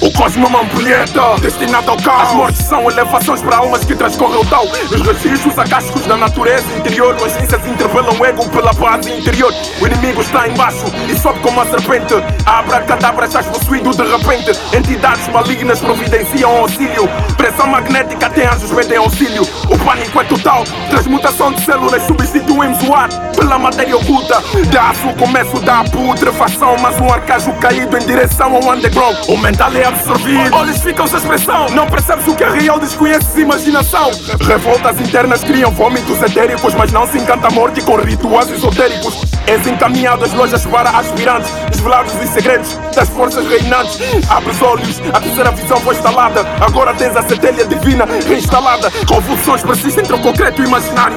O cosmo é uma ampulheta destinada ao caos. As mortes são elevações para almas que transcorrem o tal. Os registros acásticos da natureza interior As ciências interpelam o ego pela base interior. O inimigo está embaixo e sobe como a serpente. A abracadabra estás possuído de repente. Entidades malignas providenciam auxílio. Pressão magnética tem anjos pedem auxílio. O pânico é total. Transmutação de células substituímos o ar Pela matéria oculta Dá-se o começo da putrefação Mas um arcajo caído em direção ao underground. O mental é absorvido. Olhos ficam sem expressão. Não percebes o que é real, desconheces imaginação. Revoltas internas criam vômitos etéricos Mas não se encanta a morte com rituais esotéricos. És encaminhado às lojas para aspirantes Desvelados os segredos das forças reinantes. Abres olhos, a terceira visão foi instalada. Agora tens a centelha divina reinstalada. Convulsões persistem entre o concreto e o imaginário.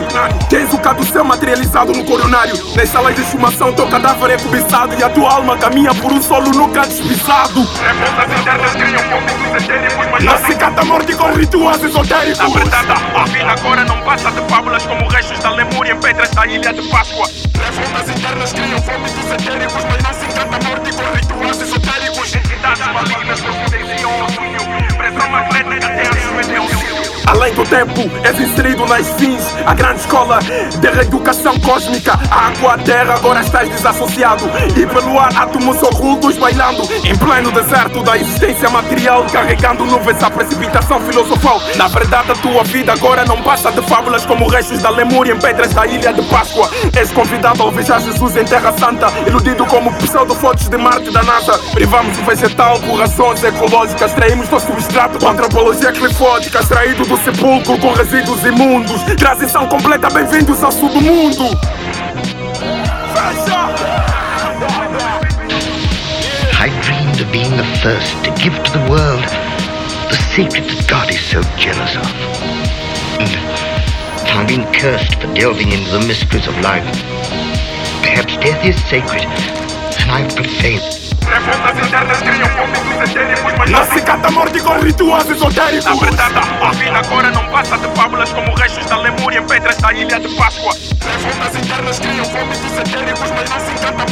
Tens o caduceu materializado no coronário. Nesta lei de chumação teu cadáver é cobiçado E a tua alma caminha por um solo nunca despisado Revoltas internas criam vômitos etéricos Mas não se cata a morte com rituais esotéricos. Apretada, a vida agora não passa de fábulas como restos da Lemúria em pedras da ilha de Páscoa. Revoltas internas criam vômitos etéricos Além do tempo, és inserido nas fins. A grande escola de reeducação cósmica A água, a terra, agora estás desassociado. E pelo ar, átomos ocultos bailando Em pleno deserto da existência material Carregando nuvens, a precipitação filosofal. Na verdade, a tua vida agora não passa de fábulas Como restos da Lemúria em pedras da ilha de Páscoa. És convidado a alvejar Jesus em Terra Santa Iludido como pseudo-fotos de Marte da NASA. Privamos o vegetal por razões ecológicas Traímos do substrato com antropologia clifótica Extraído do sepulcro com resíduos imundos Transição completa, bem-vindos ao submundo I dreamed of being the first to give to the world the secret that God is so jealous of. And I've been cursed for delving into the mysteries of life. Perhaps death is sacred, and I've profaned. Morte com rituais esotéricos Apretada, a vida agora não passa de fábulas como restos da Lemúria em pedras da ilha de Páscoa. Revoltas internas criam vômitos etéricos Mas não se encanta a